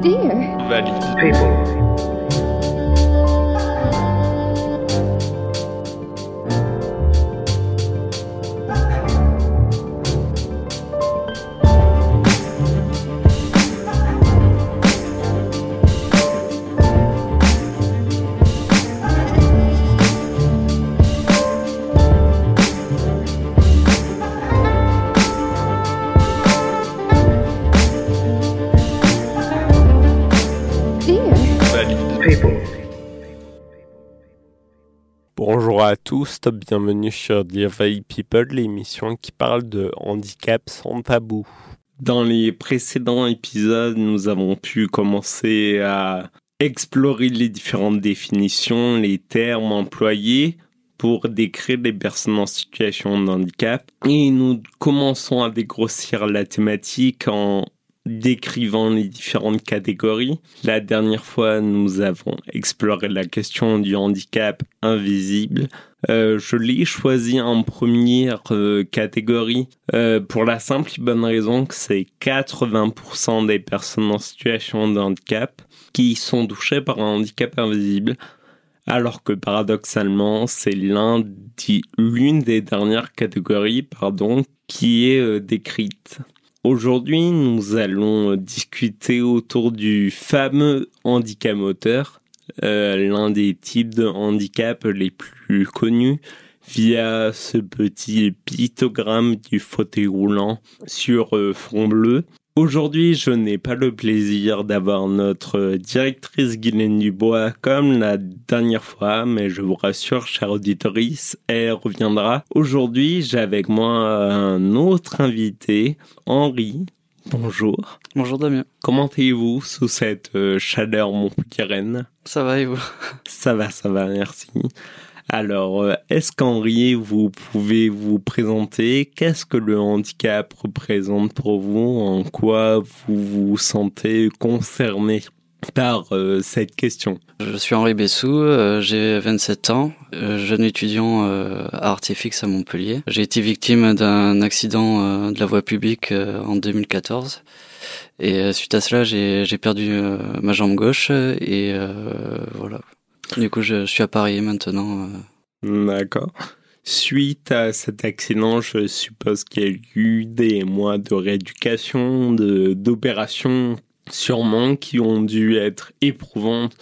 Dear. Valide. people, tous, bienvenue sur Dear Valley People, l'émission qui parle de handicap sans tabou. Dans les précédents épisodes, nous avons pu commencer à explorer les différentes définitions, les termes employés pour décrire les personnes en situation de handicap. Et nous commençons à dégrossir la thématique en décrivant les différentes catégories. La dernière fois, nous avons exploré la question du handicap invisible. Euh, je l'ai choisi en première euh, catégorie euh, pour la simple et bonne raison que c'est 80% des personnes en situation de handicap qui sont touchées par un handicap invisible, alors que paradoxalement, c'est l'un des- l'une des dernières catégories pardon, qui est décrite. Aujourd'hui, nous allons discuter autour du fameux handicap moteur, l'un des types de handicap les plus connus via ce petit pictogramme du fauteuil roulant sur euh, fond bleu. Aujourd'hui, je n'ai pas le plaisir d'avoir notre directrice Guylaine Dubois comme la dernière fois, mais je vous rassure, chère auditorice, elle reviendra. Aujourd'hui, j'ai avec moi un autre invité, Henri. Bonjour. Bonjour Damien, Comment allez-vous sous cette euh, chaleur montpelliéraine? Ça va et vous? Ça va, ça va, merci. Alors, euh, est-ce qu'Henri, vous pouvez vous présenter? Qu'est-ce que le handicap représente pour vous? En quoi vous vous sentez concerné? Par euh, cette question Je suis Henri Bessou, euh, j'ai 27 ans, euh, jeune étudiant à Artifix à Montpellier. J'ai été victime d'un accident de la voie publique en 2014 et suite à cela j'ai perdu ma jambe gauche et voilà. Du coup je, suis à Paris maintenant. D'accord. Suite à cet accident, je suppose qu'il y a eu des mois de rééducation, de d'opérations sûrement qui ont dû être éprouvantes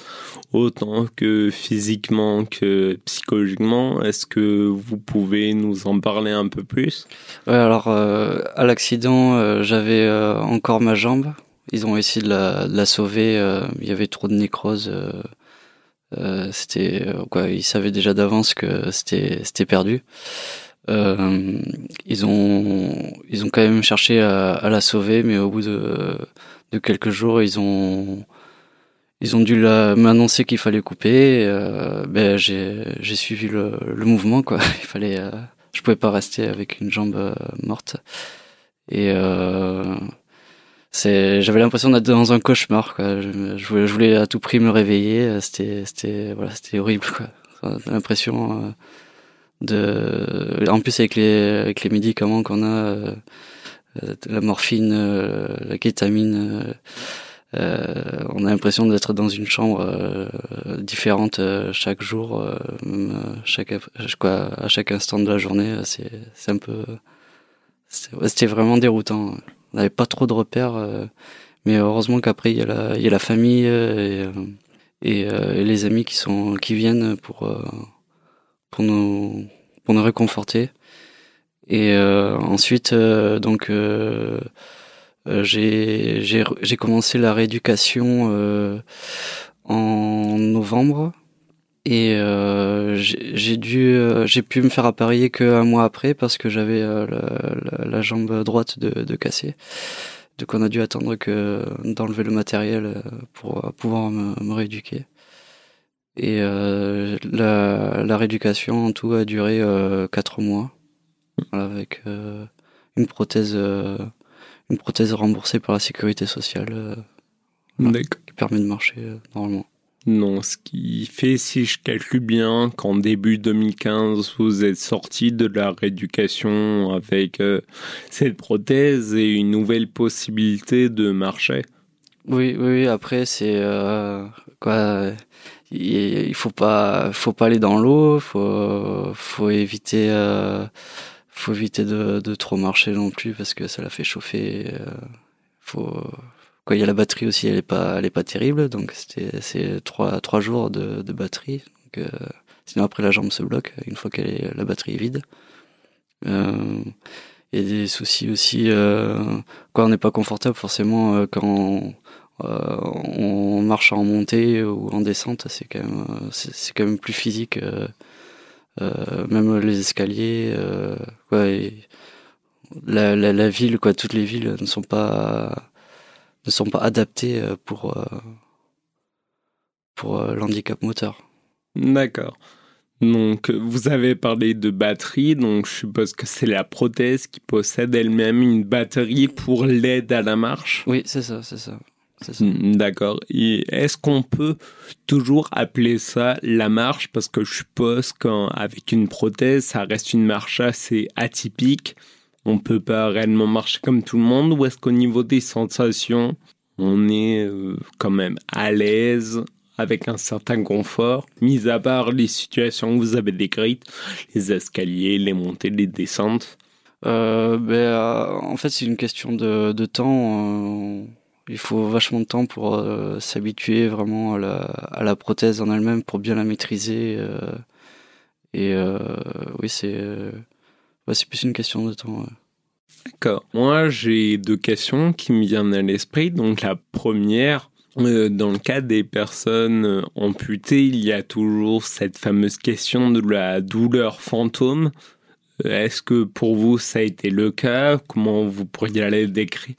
autant que physiquement que psychologiquement. Est-ce que vous pouvez nous en parler un peu plus? Ouais, alors euh, à l'accident, euh, j'avais euh, encore ma jambe. Ils ont essayé de la, sauver. il y avait trop de nécrose. c'était quoi Ils savaient déjà d'avance que c'était c'était perdu. Ils ont ils ont quand même cherché à la sauver, mais au bout de de quelques jours, ils ont ils ont dû m'annoncer qu'il fallait couper. euh, ben j'ai j'ai suivi le, le mouvement quoi. Il fallait euh, je pouvais pas rester avec une jambe euh, morte. Et c'est, j'avais l'impression d'être dans un cauchemar. Quoi. Je, je voulais, je voulais à tout prix me réveiller. C'était, c'était, voilà, c'était horrible. Quoi. L'impression de, en plus avec les, avec les médicaments qu'on a, la morphine, euh, la kétamine. euh, euh, on a l'impression d'être dans une chambre euh, différente euh, chaque jour, euh, euh, chaque, à chaque instant de la journée. euh, C'est, un peu, c'était vraiment déroutant. On n'avait pas trop de repères, euh, mais heureusement qu'après il y a la, famille euh, et, euh, euh, les amis qui viennent euh, pour nous réconforter. Et euh, ensuite, euh, donc. Euh, j'ai commencé la rééducation en novembre et euh, j'ai dû j'ai pu me faire appareiller qu'un mois après parce que j'avais la, jambe droite de, de cassée. Donc on a dû attendre que d'enlever le matériel pour pouvoir me, rééduquer. Et la, la rééducation en tout a duré quatre mois voilà, avec euh, une prothèse euh, une prothèse remboursée par la sécurité sociale euh, qui permet de marcher normalement. Non, ce qui fait, si je calcule bien, qu'en début 2015, vous êtes sorti de la rééducation avec euh, cette prothèse et une nouvelle possibilité de marcher. Oui, oui, après, c'est quoi il faut pas faut pas aller dans l'eau faut faut éviter faut éviter de, de, trop marcher non plus parce que ça la fait chauffer faut quoi il y a la batterie aussi elle est pas elle est pas terrible. Donc c'était c'est trois trois jours de, de batterie. Euh, sinon après la jambe se bloque une fois qu'elle est la batterie est vide. Euh, a des soucis aussi euh, quoi on n'est pas confortable forcément euh, quand euh, on marche en montée ou en descente c'est quand même c'est quand même plus physique même les escaliers quoi la, la, la ville quoi toutes les villes ne sont pas ne sont pas adaptés euh, pour, euh, pour euh, l'handicap moteur. D'accord. Donc, vous avez parlé de batterie, donc je suppose que c'est la prothèse qui possède elle-même une batterie pour l'aide à la marche? Oui, c'est ça, c'est ça. Mm, d'accord. Et est-ce qu'on peut toujours appeler ça la marche? Parce que je suppose qu'avec une prothèse, ça reste une marche assez atypique on peut pas réellement marcher comme tout le monde ou est-ce qu'au niveau des sensations, on est euh, quand même à l'aise avec un certain confort, mis à part les situations que vous avez décrites, les escaliers, les montées, les descentes? Euh, ben, euh, En fait, c'est une question de, temps. Il faut vachement de temps pour s'habituer vraiment à la, à la, prothèse en elle-même, pour bien la maîtriser. et oui, c'est plus une question de temps. D'accord. Moi, j'ai deux questions qui me viennent à l'esprit. Donc, la première, euh, dans le cas des personnes euh, amputées, il y a toujours cette fameuse question de la douleur fantôme. Euh, est-ce que pour vous, ça a été le cas? Comment vous pourriez aller décrire?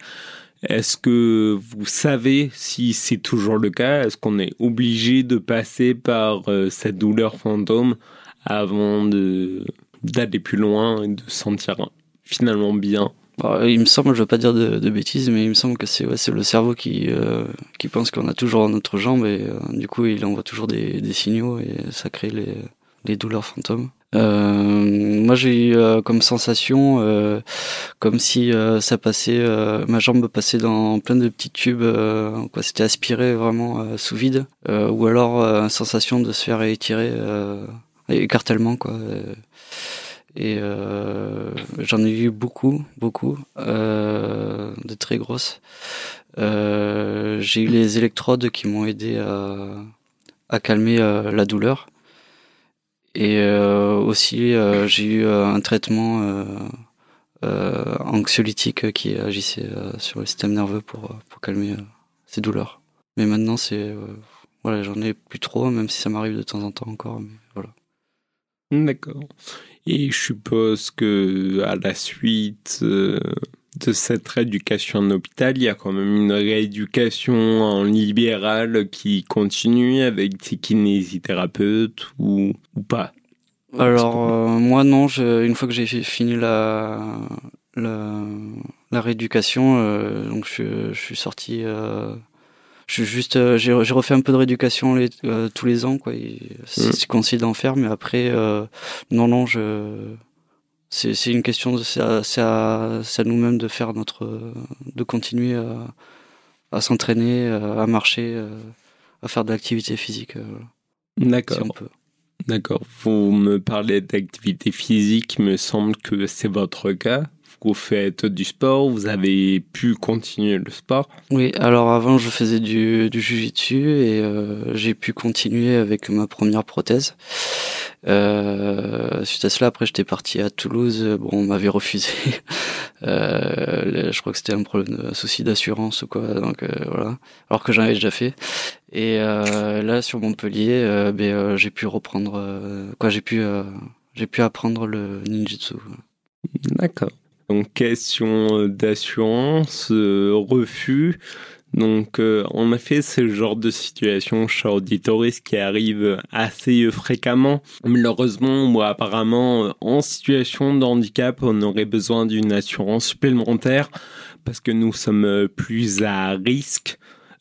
Est-ce que vous savez si c'est toujours le cas? Est-ce qu'on est obligé de passer par cette douleur fantôme avant d'aller plus loin et de sentir finalement bien? Bah, il me semble, je veux pas dire de, bêtises, mais il me semble que c'est ouais, le cerveau qui euh, qui pense qu'on a toujours notre jambe et euh, du coup il envoie toujours des, des signaux et ça crée les, les douleurs fantômes. Euh, moi j'ai eu euh, comme sensation comme si ça passait, ma jambe passait dans plein de petits tubes, quoi, c'était aspiré vraiment sous vide, ou alors sensation de se faire étirer, écartèlement quoi. Et euh, j'en ai eu beaucoup, beaucoup, euh, de très grosses. Euh, j'ai eu les électrodes qui m'ont aidé à, à calmer euh, la douleur. Et euh, aussi, euh, j'ai eu un traitement anxiolytique qui agissait sur le système nerveux pour, pour calmer ces douleurs. Mais maintenant, c'est voilà, j'en ai plus trop, même si ça m'arrive de temps en temps encore. D'accord. Et je suppose que à la suite euh, de cette rééducation en hôpital, il y a quand même une rééducation en libéral qui continue avec des kinésithérapeutes ou, ou pas? Alors euh, moi non, je, une fois que j'ai fini la, la, la rééducation, euh, donc je, je, suis sorti je juste euh, j'ai refait un peu de rééducation les, euh, tous les ans quoi c'est mm. conseillé d'en faire mais après euh, non non je c'est c'est une question c'est à, à, à nous-mêmes de faire notre de continuer à, à s'entraîner à marcher à faire de l'activité physique d'accord si d'accord. vous me parlez d'activité physique il me semble que c'est votre cas vous faites du sport, vous avez pu continuer le sport Oui, alors avant je faisais du, du jujitsu et euh, j'ai pu continuer avec ma première prothèse. Euh, suite à cela, après j'étais parti à Toulouse, bon on m'avait refusé. euh, je crois que c'était un problème, un souci d'assurance ou quoi, donc voilà. Alors que j'en avais déjà fait. Et là sur Montpellier, ben, j'ai pu reprendre, quoi, j'ai pu, j'ai pu apprendre le ninjutsu. D'accord. Donc question d'assurance, euh, refus. Donc euh, en effet, c'est le genre de situation chez Auditoris qui arrive assez fréquemment. Malheureusement, moi apparemment, en situation de handicap, on aurait besoin d'une assurance supplémentaire parce que nous sommes plus à risque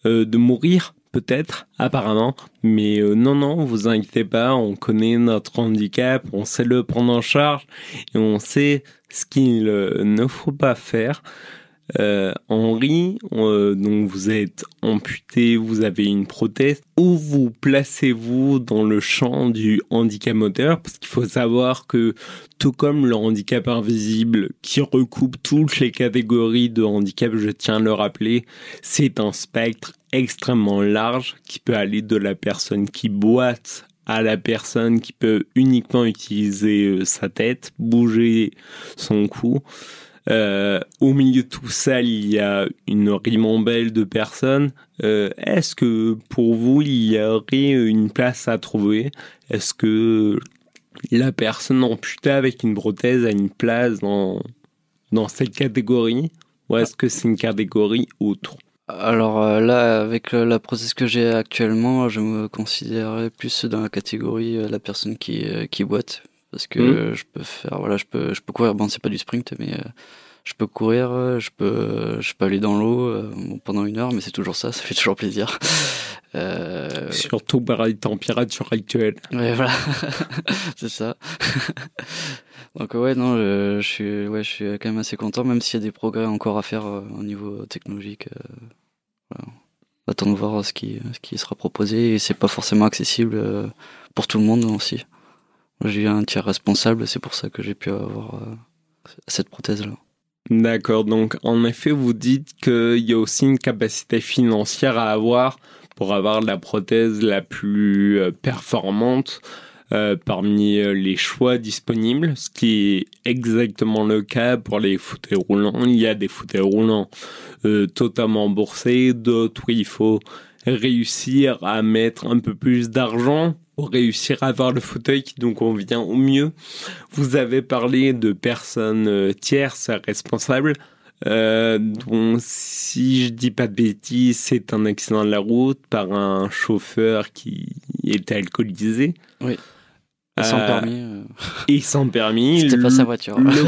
euh, de mourir peut-être, apparemment. Mais euh, non, non, vous inquiétez pas, on connaît notre handicap, on sait le prendre en charge et on sait ce qu'il euh, ne faut pas faire. Euh, Henri, euh, donc vous êtes amputé, vous avez une prothèse. Où vous placez-vous dans le champ du handicap moteur? Parce qu'il faut savoir que tout comme le handicap invisible qui recoupe toutes les catégories de handicap, je tiens à le rappeler, c'est un spectre extrêmement large qui peut aller de la personne qui boite à la personne qui peut uniquement utiliser euh, sa tête, bouger son cou. Euh, au milieu de tout ça, il y a une ribambelle de personnes. Euh, Est-ce que pour vous, il y aurait une place à trouver? Est-ce que la personne amputée avec une prothèse a une place dans, dans cette catégorie? Ou est-ce que c'est une catégorie autre? Alors euh, là, avec la prothèse que j'ai actuellement, je me considérerais plus dans la catégorie la personne qui, qui boite. Parce que Mhm. je peux faire, voilà, je peux, je peux courir. Bon, c'est pas du sprint, mais euh, je peux courir, euh, je peux, je peux aller dans l'eau euh, pendant une heure, mais c'est toujours ça, ça fait toujours plaisir. Euh, Surtout par les températures actuelles. Ouais, voilà, c'est ça. Donc ouais, non, je, je suis, ouais, je suis quand même assez content, même s'il y a des progrès encore à faire euh, au niveau technologique. euh, voilà. On attend de voir ce qui, ce qui sera proposé et c'est pas forcément accessible pour tout le monde aussi. J'ai eu un tiers responsable, c'est pour ça que j'ai pu avoir euh, cette prothèse-là. D'accord, donc en effet, vous dites qu'il y a aussi une capacité financière à avoir pour avoir la prothèse la plus euh, performante euh, parmi les choix disponibles, ce qui est exactement le cas pour les fauteuils roulants. Il y a des fauteuils roulants totalement boursés, d'autres où il faut réussir à mettre un peu plus d'argent pour réussir à avoir le fauteuil qui nous convient au mieux. Vous avez parlé de personnes euh, tierces responsables. Euh, dont, si je dis pas de bêtises, c'est un accident de la route par un chauffeur qui était alcoolisé. Oui. Sans Euh, permis, euh, Et sans permis. c'était pas sa voiture. le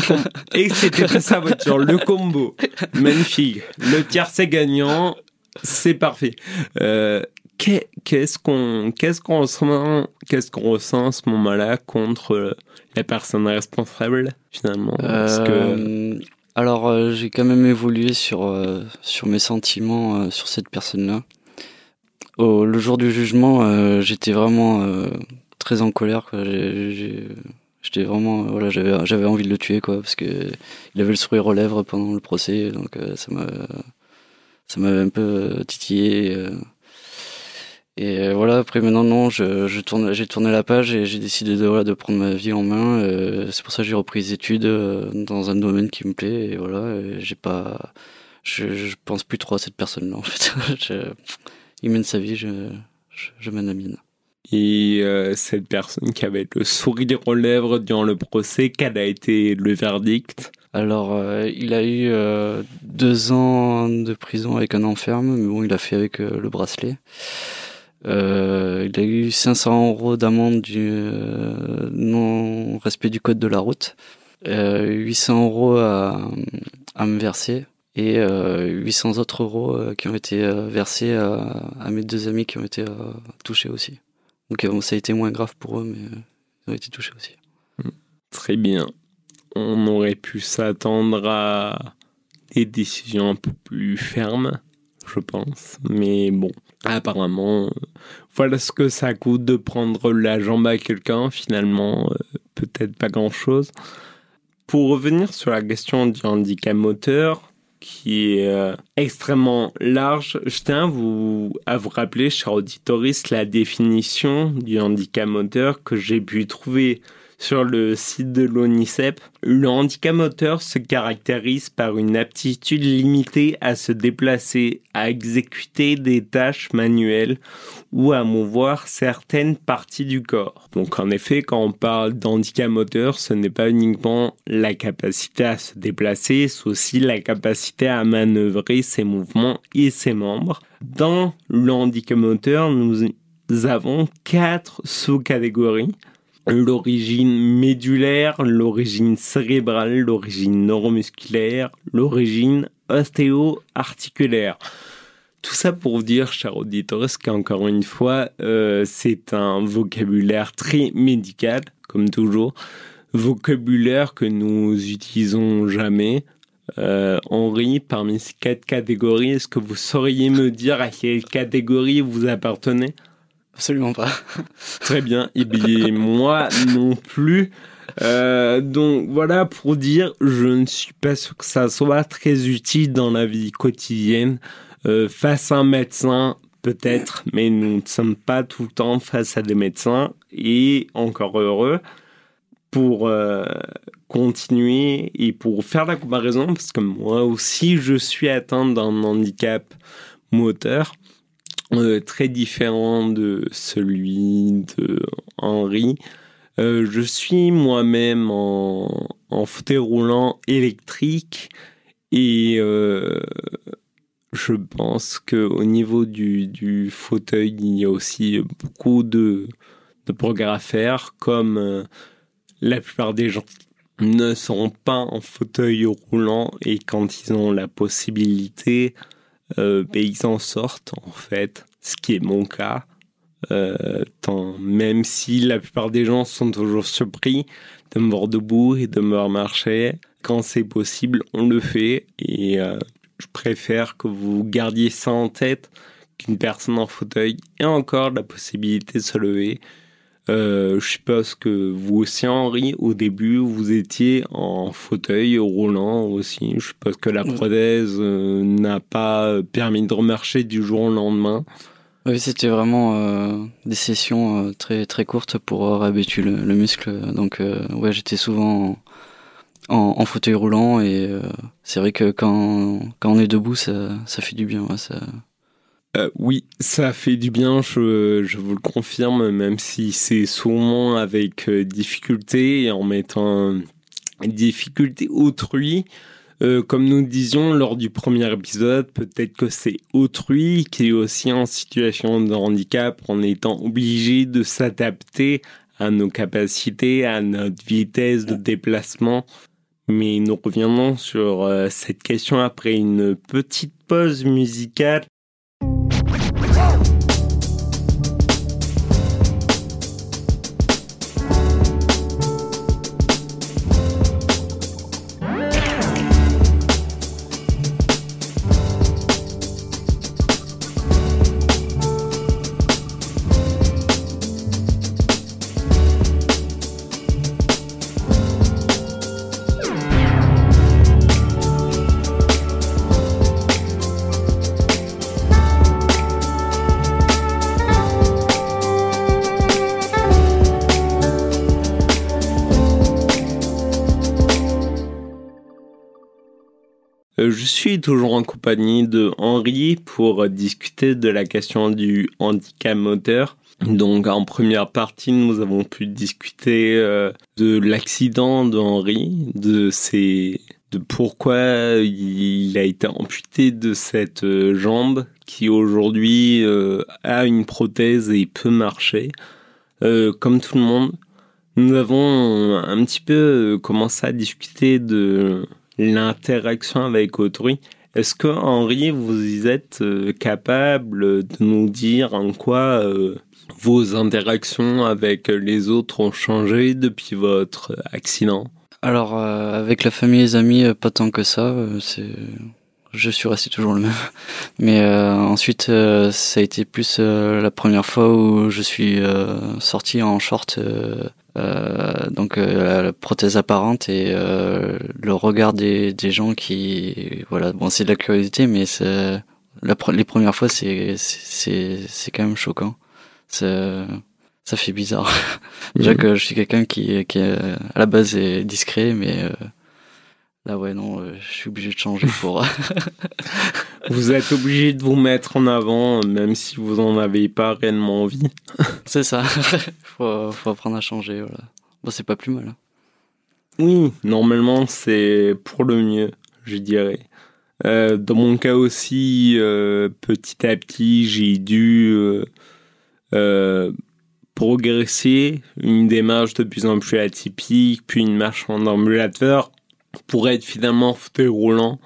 Et c'était pas sa voiture, le combo. Magnifique. Le tiers c'est gagnant, c'est parfait. Euh, qu'est-ce qu'on ressent qu'est-ce qu'on ressent à ce moment-là contre la personne responsable finalement? Euh, Alors, euh, j'ai quand même évolué sur, euh, sur mes sentiments sur cette personne-là. Le jour du jugement, j'étais vraiment très en colère. J'étais vraiment, voilà, j'avais, j'avais envie de le tuer, quoi, parce que il avait le sourire aux lèvres pendant le procès, donc ça m'a, ça m'avait un peu titillé. Et euh, voilà, après maintenant, non, je, je tourne, j'ai tourné la page et j'ai décidé de, voilà, de prendre ma vie en main. euh, c'est pour ça que j'ai repris les études euh, dans un domaine qui me plaît. Et voilà, j'ai pas, je, je pense plus trop à cette personne-là, en fait. Je- il mène sa vie, je, je, je mène la mienne. et euh, cette personne qui avait le sourire aux lèvres durant le procès, quel a été le verdict? Alors, euh, il a eu euh, deux ans de prison avec un enferme, mais bon, il a fait avec euh, le bracelet. Euh, il a eu 500 euros d'amende du euh, non-respect du code de la route, euh, 800 euros à, me verser et euh, 800 autres euros euh, qui ont été euh, versés à, mes deux amis qui ont été euh, touchés aussi. Donc euh, ça a été moins grave pour eux, mais euh, ils ont été touchés aussi. Très bien. On aurait pu s'attendre à des décisions un peu plus fermes, je pense. Mais bon, apparemment, euh, voilà ce que ça coûte de prendre la jambe à quelqu'un. Finalement, euh, peut-être pas grand-chose. Pour revenir sur la question du handicap moteur, qui est euh, extrêmement large, je tiens à vous, rappeler, cher auditoriste, la définition du handicap moteur que j'ai pu trouver sur le site de l'ONICEP. Le handicap moteur se caractérise par une aptitude limitée à se déplacer, à exécuter des tâches manuelles ou à mouvoir certaines parties du corps. Donc en effet, quand on parle d'handicap moteur, ce n'est pas uniquement la capacité à se déplacer, c'est aussi la capacité à manœuvrer ses mouvements et ses membres. Dans le handicap moteur, nous avons quatre sous-catégories l'origine médulaire, l'origine cérébrale, l'origine neuromusculaire, l'origine ostéo-articulaire. Tout ça pour vous dire, cher auditeur, qu'encore une fois, euh, c'est un vocabulaire très médical, comme toujours. Vocabulaire que nous utilisons jamais. Euh, Henri, parmi ces quatre catégories, est-ce que vous sauriez me dire à quelle catégorie vous appartenez? Absolument pas. Très bien. Et bien, moi non plus. Euh, donc voilà pour dire, je ne suis pas sûr que ça soit très utile dans la vie quotidienne. Euh, face à un médecin, peut-être, mais nous ne sommes pas tout le temps face à des médecins et encore heureux pour euh, continuer et pour faire la comparaison, parce que moi aussi je suis atteint d'un handicap moteur euh, très différent de celui de Henri. Euh, je suis moi-même en, en, fauteuil roulant électrique et euh, je pense que au niveau du, du, fauteuil, il y a aussi beaucoup de, de progrès à faire, comme euh, la plupart des gens ne sont pas en fauteuil roulant et quand ils ont la possibilité, euh, ben, ils en sortent en fait, ce qui est mon cas. Euh, tant, même si la plupart des gens sont toujours surpris de me voir debout et de me voir marcher, quand c'est possible, on le fait et euh, je préfère que vous gardiez ça en tête qu'une personne en fauteuil ait encore la possibilité de se lever euh, je suppose que vous aussi, Henri, au début, vous étiez en fauteuil roulant aussi. Je suppose que la prothèse euh, n'a pas permis de remarcher du jour au lendemain. Oui, c'était vraiment euh, des sessions euh, très très courtes pour réhabituer le, le, muscle. Donc, euh, ouais, j'étais souvent en, en, fauteuil roulant et c'est vrai que quand, quand on est debout, ça, ça fait du bien. Ouais, ça, euh, oui, ça fait du bien, je, je vous le confirme, même si c'est souvent avec euh, difficulté et en mettant difficulté autrui. Euh, comme nous disions lors du premier épisode, peut-être que c'est autrui qui est aussi en situation de handicap en étant obligé de s'adapter à nos capacités, à notre vitesse de déplacement. Mais nous reviendrons sur euh, cette question après une petite pause musicale. Whoa. Je suis toujours en compagnie de Henri pour discuter de la question du handicap moteur. Donc en première partie, nous avons pu discuter euh, de l'accident de Henri, de ses de pourquoi il a été amputé de cette euh, jambe qui aujourd'hui euh, a une prothèse et peut marcher euh, comme tout le monde. Nous avons un petit peu commencé à discuter de l'interaction avec autrui. Est-ce que Henri, vous êtes euh, capable de nous dire en quoi euh, vos interactions avec les autres ont changé depuis votre accident? Alors euh, avec la famille et les amis, pas tant que ça. c'est je suis resté toujours le même. Mais ensuite, ça a été plus la première fois où je suis sorti en short, donc la prothèse apparente et le regard des, des gens qui, voilà, bon, c'est de la curiosité, mais c'est la, les premières fois, c'est c'est c'est quand même choquant. Ça, ça fait bizarre. Déjà que je suis quelqu'un qui qui à la base est discret, mais Là, ouais, non, euh, je suis obligé de changer pour. vous êtes obligé de vous mettre en avant, même si vous en avez pas réellement envie. c'est ça. faut, faut apprendre à changer. Voilà. Bon, c'est pas plus mal. Hein. Oui, normalement, c'est pour le mieux, je dirais. Euh, dans mon cas aussi, euh, petit à petit, j'ai dû euh, progresser, une démarche de plus en plus atypique, puis une marche en ambulateur pour être finalement fauteuil roulant.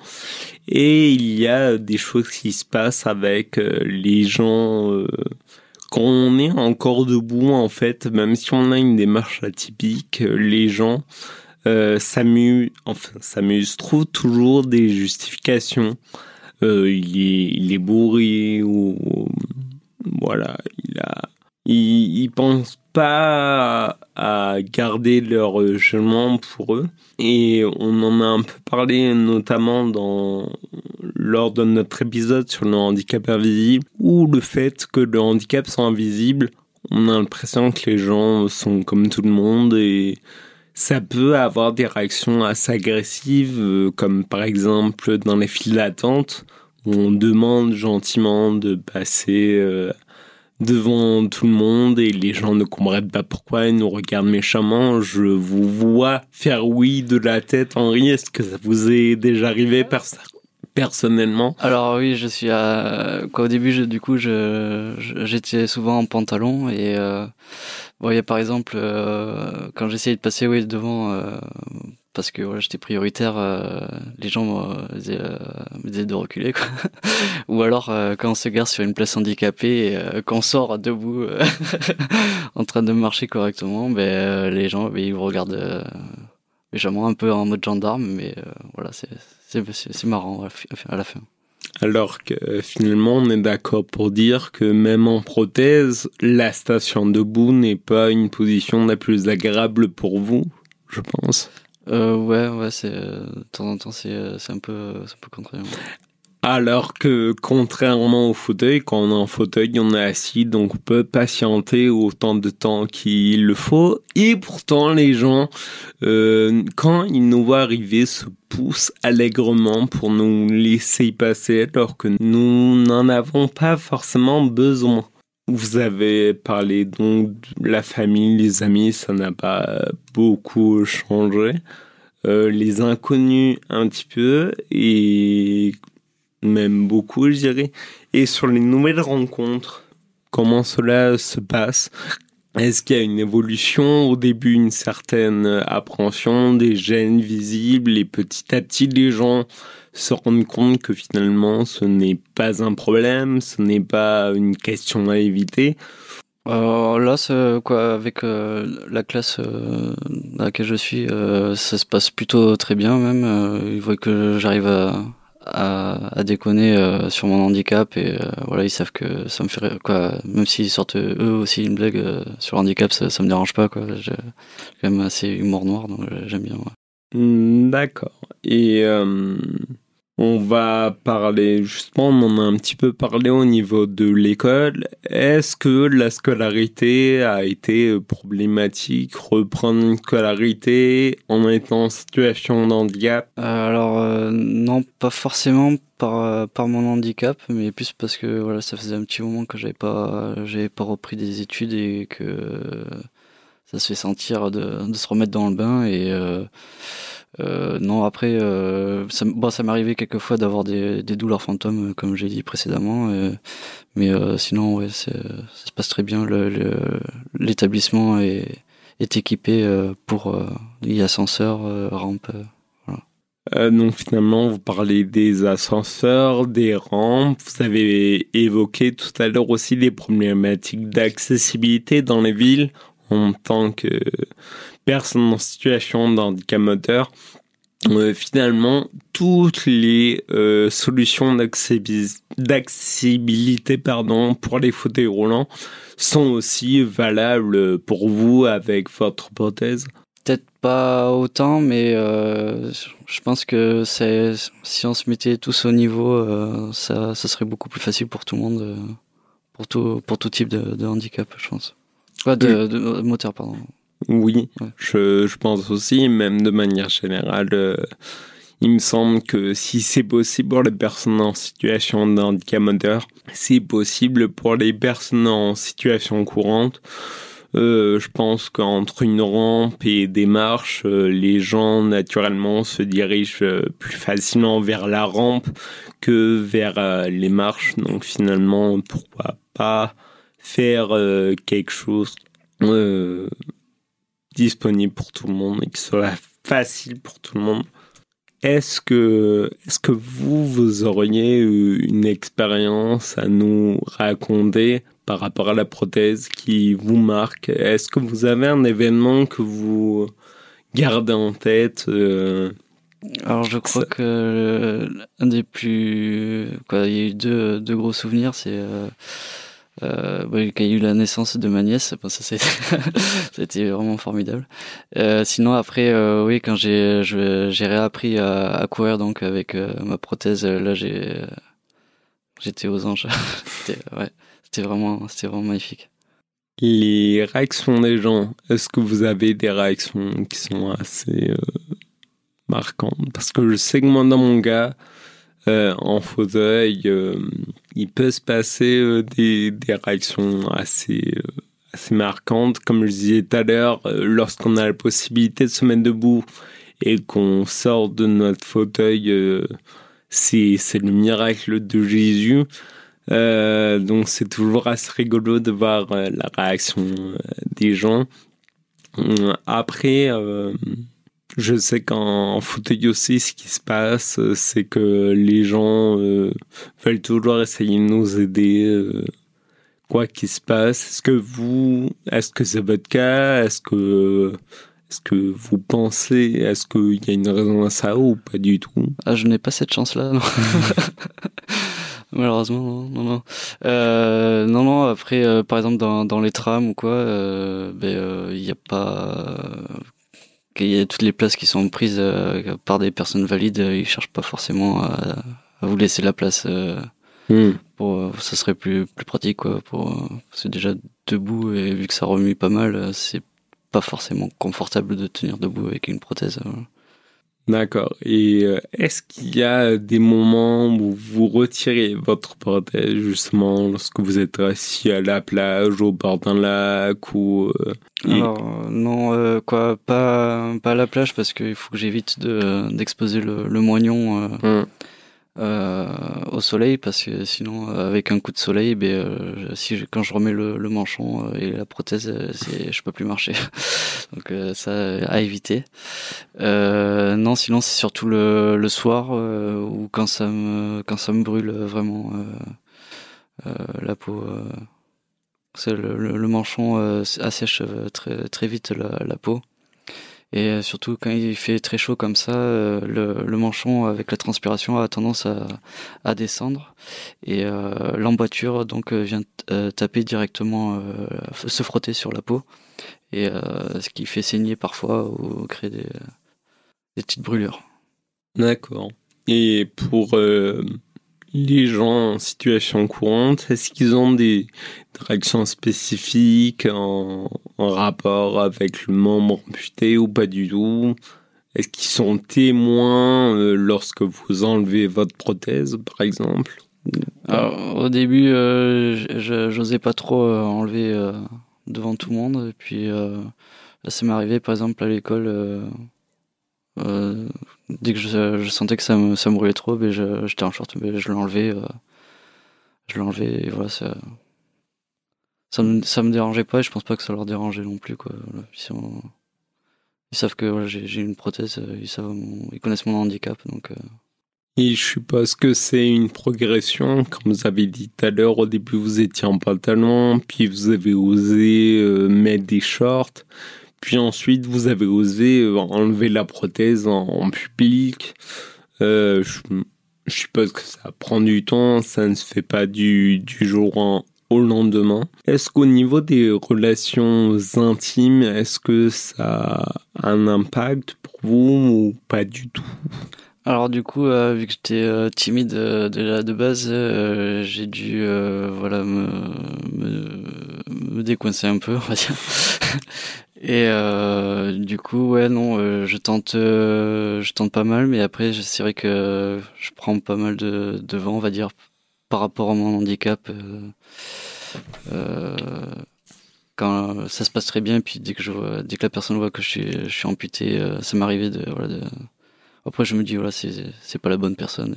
Et il y a des choses qui se passent avec euh, les gens euh, quand on est encore debout en fait, même si on a une démarche atypique, euh, les gens euh, s'amuse, enfin s'amuse, trouve toujours des justifications. Il, est, il est bourré ou voilà, il a, il, il pense pas à, garder leur jugement pour eux. Et on en a un peu parlé notamment dans, lors de notre épisode sur le handicap invisible, ou le fait que le handicap soit invisible, on a l'impression que les gens sont comme tout le monde et ça peut avoir des réactions assez agressives, euh, comme par exemple dans les files d'attente, où on demande gentiment de passer euh, devant tout le monde et les gens ne comprennent pas pourquoi ils nous regardent méchamment. Je vous vois faire oui de la tête, Henri. Est-ce que ça vous est déjà arrivé personnellement? Alors oui, je suis à... Quoi, au début, du coup, j'étais souvent en pantalon et euh... a par exemple euh, quand j'essayais de passer oui devant euh, parce que voilà, j'étais prioritaire, euh, les gens euh, me disaient, de reculer. Ou alors quand on se gare sur une place handicapée qu'on sort debout en train de marcher correctement, ben, les gens ben, ils vous regardent méchamment un peu en mode gendarme, mais voilà, c'est marrant à la fin. Alors que finalement, on est d'accord pour dire que même en prothèse, la station debout n'est pas une position la plus agréable pour vous, je pense. Euh, ouais, ouais, c'est euh, de temps en temps, c'est euh, un peu, un. Alors que contrairement au fauteuil, quand on est en fauteuil, on est assis, donc on peut patienter autant de temps qu'il le faut. Et pourtant, les gens, quand ils nous voient arriver, se poussent allègrement pour nous laisser passer, alors que nous n'en avons pas forcément besoin. Vous avez parlé donc de la famille, les amis, ça n'a pas beaucoup changé. Euh, les inconnus un petit peu et même beaucoup, je dirais. Et sur les nouvelles rencontres, comment cela se passe? Est-ce qu'il y a une évolution Au début, une certaine appréhension, des gènes visibles et petit à petit, les gens se rendre compte que finalement ce n'est pas un problème, ce n'est pas une question à éviter? Alors là, quoi, avec euh, la classe euh, dans laquelle je suis, euh, ça se passe plutôt très bien même. ils voient que j'arrive à, à, déconner sur mon handicap et voilà, ils savent que ça me fait quoi. Même s'ils sortent eux aussi une blague sur le handicap, ça, me dérange pas quoi. J'ai quand même assez humour noir, donc j'aime bien. Hmm, d'accord. Et on va parler, justement, on en a un petit peu parlé au niveau de l'école. Est-ce que la scolarité a été problématique Reprendre une scolarité en étant en situation de handicap? Euh, Alors, euh, non, pas forcément par, euh, par mon handicap, mais plus parce que voilà, ça faisait un petit moment que j'avais pas, pas repris des études et que ça se fait sentir de, de se remettre dans le bain et. Non, après, euh, ça, bon, ça m'est arrivé quelquefois d'avoir des, douleurs fantômes, euh, comme j'ai dit précédemment. Euh, mais euh, sinon, ouais, ça se passe très bien. L'établissement est, équipé pour y ascenseur, rampe. Voilà. donc finalement, vous parlez des ascenseurs, des rampes. Vous avez évoqué tout à l'heure aussi les problématiques d'accessibilité dans les villes en tant que personne en situation d'handicap moteur, euh, finalement, toutes les euh, solutions d'accessibilité pour les fauteuils roulants sont aussi valables pour vous avec votre prothèse? Peut-être pas autant, mais euh, je pense que si on se mettait tous au niveau, ça, serait beaucoup plus facile pour tout le monde, pour, tout, type de handicap, je pense. Pas de, de moteur, pardon. Oui, je, je, pense aussi, même de manière générale, euh, il me semble que si c'est possible pour les personnes en situation de handicap moteur, c'est possible pour les personnes en situation courante. Euh, je pense qu'entre une rampe et des marches, euh, les gens naturellement se dirigent euh, plus facilement vers la rampe que vers euh, les marches. Donc finalement, pourquoi pas faire quelque chose disponible pour tout le monde et qui soit facile pour tout le monde. Est-ce que, est-ce que vous, vous auriez une expérience à nous raconter par rapport à la prothèse qui vous marque? Est-ce que vous avez un événement que vous garder en tête Alors je crois que un des plus, quoi, il y a eu deux, deux gros souvenirs, c'est euh, y a eu la naissance de ma nièce, ça c'était vraiment formidable. Euh, sinon après, euh, oui, quand j'ai réappris à, courir donc avec euh, ma prothèse, là j'étais aux anges. c'était ouais, c'était vraiment c'était vraiment magnifique. Les réactions des gens, est-ce que vous avez des réactions qui sont assez euh, marquantes? Parce que je sais que moi dans mon gars, euh, en fauteuil, euh, il peut se passer euh, des, réactions assez, assez marquantes. Comme je disais tout à l'heure, lorsqu'on a la possibilité de se mettre debout et qu'on sort de notre fauteuil, c'est le miracle de Jésus. donc c'est toujours assez rigolo de voir la réaction des gens. Après, je sais qu'en fauteuil aussi, ce qui se passe, c'est que les gens euh, veulent toujours essayer de nous aider, euh, quoi qu'il se passe. Est-ce que vous, est-ce que c'est votre cas? Est-ce que, est-ce que vous pensez, est-ce qu'il y a une raison à ça ou pas du tout? Ah, je n'ai pas cette chance-là. Non. Malheureusement, non, non. Euh, non, non. Après, euh, par exemple, dans, dans les trams ou quoi, euh, ben, il n'y a pas qu'il y a toutes les places qui sont prises euh, par des personnes valides, euh, ils cherchent pas forcément à, vous laisser la place. Euh, hmm. Pour, ça serait plus plus pratique quoi. Pour c'est déjà debout et vu que ça remue pas mal, c'est pas forcément confortable de tenir debout avec une prothèse. D'accord. Et euh, est-ce qu'il y a des moments où vous retirez votre prothèse justement lorsque vous êtes assis à la plage, au bord d'un lac ou euh, Alors non, euh, quoi, pas pas à la plage parce qu'il faut que j'évite de d'exposer le, le moignon. Hum au soleil parce que sinon avec un coup de soleil ben euh, si je, quand je remets le, le manchon euh, et la prothèse euh, je peux plus marcher. Donc ça à éviter. Non sinon c'est surtout le, le soir ou quand ça me quand ça me brûle vraiment la peau le, le, manchon assèche très très vite la, la peau et euh, surtout quand il fait très chaud comme ça, euh, le, manchon avec la transpiration a tendance à, descendre et euh, l'emboîture donc vient taper directement, se frotter sur la peau et ce qui fait saigner parfois ou créer des petites brûlures. D'accord. Et pour les gens en situation courante, est-ce qu'ils ont des, réactions spécifiques en, rapport avec le membre amputé ou pas du tout? Est-ce qu'ils sont témoins euh, lorsque vous enlevez votre prothèse, par exemple? Au début, euh, j'osais pas trop euh, enlever euh, devant tout le monde. Et puis, ça m'est arrivé, par exemple, à l'école dès que je, sentais que ça me, ça me brûlait trop, ben j'étais en short, ben je l'enlevais. Euh, je l'enlevais et voilà, ça, ça, me, ça me dérangeait pas et je pense pas que ça leur dérangeait non plus. Quoi. Ils, savent que voilà, j'ai une prothèse, euh, ils, savent ils connaissent mon handicap. Donc, euh. Et je suppose que c'est une progression, comme vous avez dit tout à l'heure, au début vous étiez en pantalon, puis vous avez osé euh, mettre des shorts, puis ensuite, vous avez osé euh, enlever la prothèse en, public. Euh, je, suppose que ça prend du temps, ça ne se fait pas du, jour au lendemain. Est-ce qu'au niveau des relations intimes, est-ce que ça a un impact pour vous ou pas du tout? Alors du coup, euh, vu que j'étais timide déjà de base, j'ai dû voilà me, me, me décoincer un peu, on va dire. Et euh, du coup, ouais, non, euh, je tente, euh, je tente pas mal, mais après, c'est vrai que je prends pas mal de, de vent, on va dire, par rapport à mon handicap. quand ça se passe très bien, puis dès que je vois, dès que la personne voit que je suis, je suis amputé, ça m'arrivait de, voilà, de... Après, je me dis, voilà, c'est, c'est pas la bonne personne,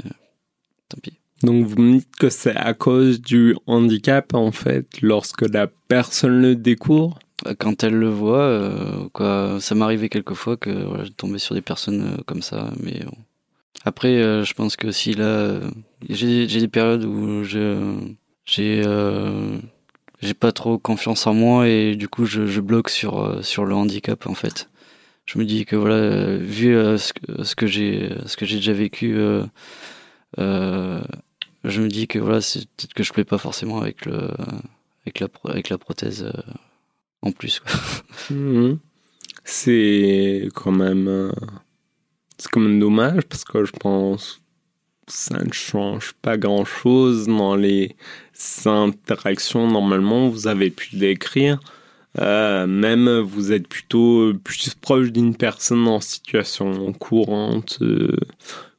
tant pis. Donc vous me dites que c'est à cause du handicap en fait lorsque la personne le découvre? Quand elle le voit, euh, quoi, ça m'arrivait quelquefois que voilà, je tombais sur des personnes euh, comme ça, mais après, euh, je pense que si là, j'ai des périodes où je j'ai j'ai pas trop confiance en moi et du coup je, bloque sur sur le handicap en fait. je me dis que voilà, vu ce que, ce que j'ai ce que j'ai déjà vécu, je me dis que voilà, c'est peut-être que je plais pas forcément avec le avec la avec la prothèse en plus. Mhm. C'est quand même c'est quand même dommage parce que je pense ça ne change pas grand chose dans les interactions normalement vous avez pu décrire euh, même vous êtes plutôt plus proche d'une personne en situation courante euh,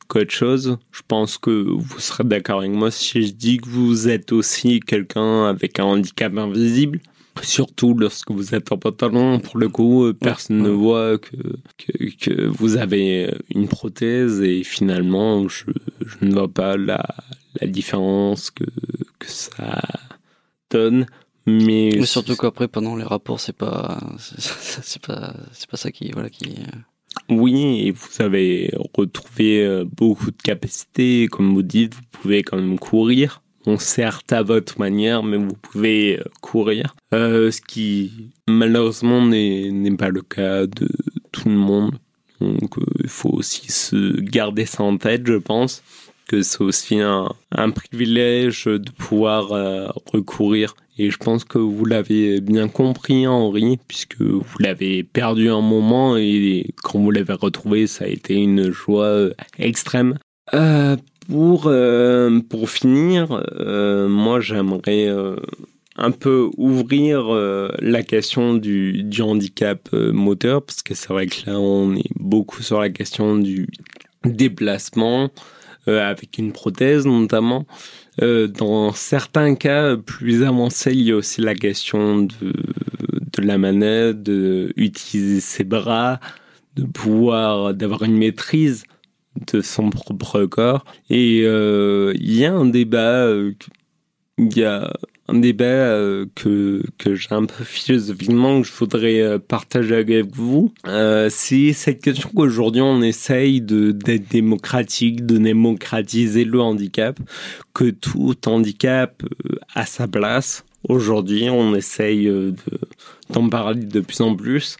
qu'autre chose. Je pense que vous serez d'accord avec moi si je dis que vous êtes aussi quelqu'un avec un handicap invisible. Surtout lorsque vous êtes en pantalon, pour le coup, personne ne voit que, que, que, vous avez une prothèse et finalement, je, je ne vois pas la, la différence que, que ça donne. Mais, Mais surtout qu'après, pendant les rapports, c'est pas, c'est pas, c'est pas ça qui, voilà, qui. Oui, et vous avez retrouvé euh, beaucoup de capacités. Comme vous dites, vous pouvez quand même courir. Bon, certes à votre manière, mais vous pouvez euh, courir. Euh, ce qui, malheureusement, n'est pas le cas de tout le monde. Donc, euh, il faut aussi se garder ça en tête, je pense que c'est aussi un, privilège de pouvoir recourir. Et je pense que vous l'avez bien compris, Henri, puisque vous l'avez perdu un moment et quand vous l'avez retrouvé, ça a été une joie extrême. Pour, euh, pour finir, euh, moi j'aimerais un peu ouvrir la question du, du handicap moteur, parce que c'est vrai que là on est beaucoup sur la question du déplacement, euh, avec une prothèse notamment. Euh, dans certains cas plus avancés, il y a aussi la question de, de la manette, d'utiliser ses bras, de pouvoir, d'avoir une maîtrise de son propre corps. Et euh, il y a un débat, euh, il y a un débat euh, que, que j'ai un peu philosophiquement que je voudrais partager avec vous. C'est cette question qu'aujourd'hui on essaye de d'être démocratique, de démocratiser le handicap, que tout handicap a sa place. Aujourd'hui, on essaye de d'en parler de plus en plus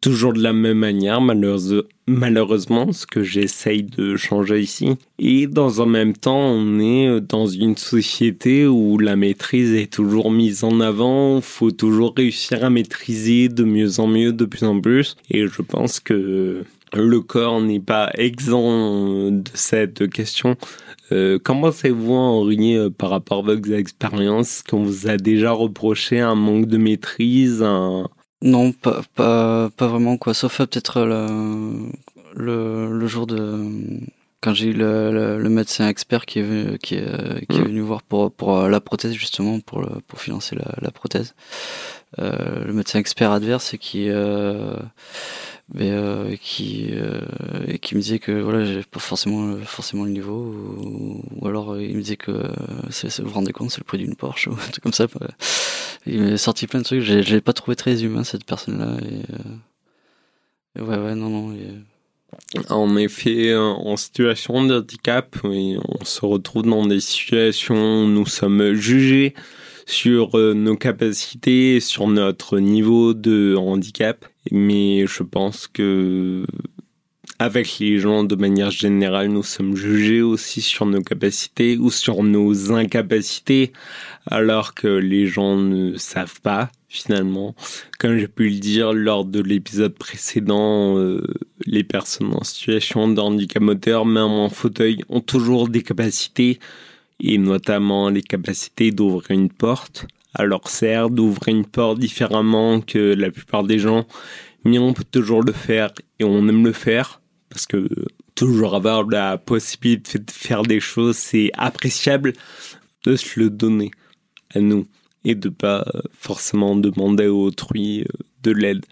toujours de la même manière, malheureuse, malheureusement, ce que j'essaye de changer ici. Et dans un même temps, on est dans une société où la maîtrise est toujours mise en avant, faut toujours réussir à maîtriser de mieux en mieux, de plus en plus. Et je pense que le corps n'est pas exempt de cette question. Euh, comment pensez-vous, Henri, euh, par rapport à vos expériences, qu'on vous a déjà reproché un manque de maîtrise, un, non, pas, pas, pas vraiment quoi. Sauf peut-être le, le, le, jour de quand j'ai eu le, le, le, médecin expert qui est venu, qui est, qui est venu voir pour, pour la prothèse justement pour, le, pour financer la, la prothèse. Euh, le médecin expert adverse et qui euh, mais euh, qui euh, qui me disait que voilà j'avais pas forcément forcément le niveau ou, ou alors il me disait que euh, vous vous rendez compte c'est le prix d'une Porsche ou un truc comme ça il m'a sorti plein de trucs je l'ai pas trouvé très humain cette personne là et, et ouais ouais non non et... en effet en situation de handicap on se retrouve dans des situations où nous sommes jugés sur nos capacités, sur notre niveau de handicap. Mais je pense que avec les gens, de manière générale, nous sommes jugés aussi sur nos capacités ou sur nos incapacités, alors que les gens ne savent pas finalement. Comme j'ai pu le dire lors de l'épisode précédent, euh, les personnes en situation de handicap moteur, même en fauteuil, ont toujours des capacités et notamment les capacités d'ouvrir une porte. Alors certes, d'ouvrir une porte différemment que la plupart des gens, mais on peut toujours le faire et on aime le faire parce que toujours avoir la possibilité de faire des choses, c'est appréciable de se le donner à nous et de pas forcément demander à autrui de l'aide.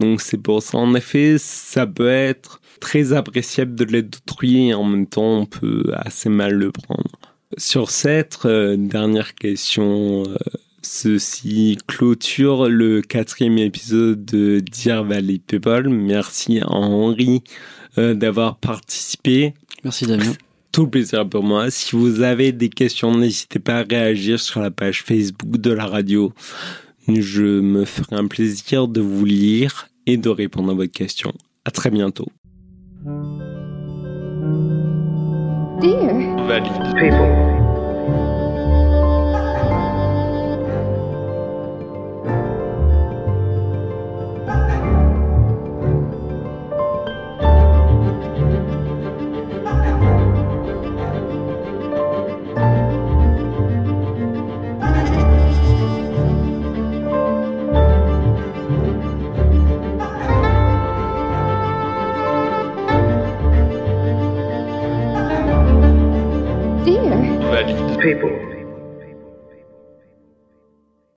Donc c'est pour ça, en effet, ça peut être très appréciable de l'aide d'autrui et en même temps on peut assez mal le prendre. Sur cette euh, dernière question, euh, ceci clôture le quatrième épisode de Dear Valley People. Merci à Henri euh, d'avoir participé. Merci Damien. Tout le plaisir pour moi. Si vous avez des questions, n'hésitez pas à réagir sur la page Facebook de la radio. Je me ferai un plaisir de vous lire et de répondre à votre question. À très bientôt. Dear. Valide. People. People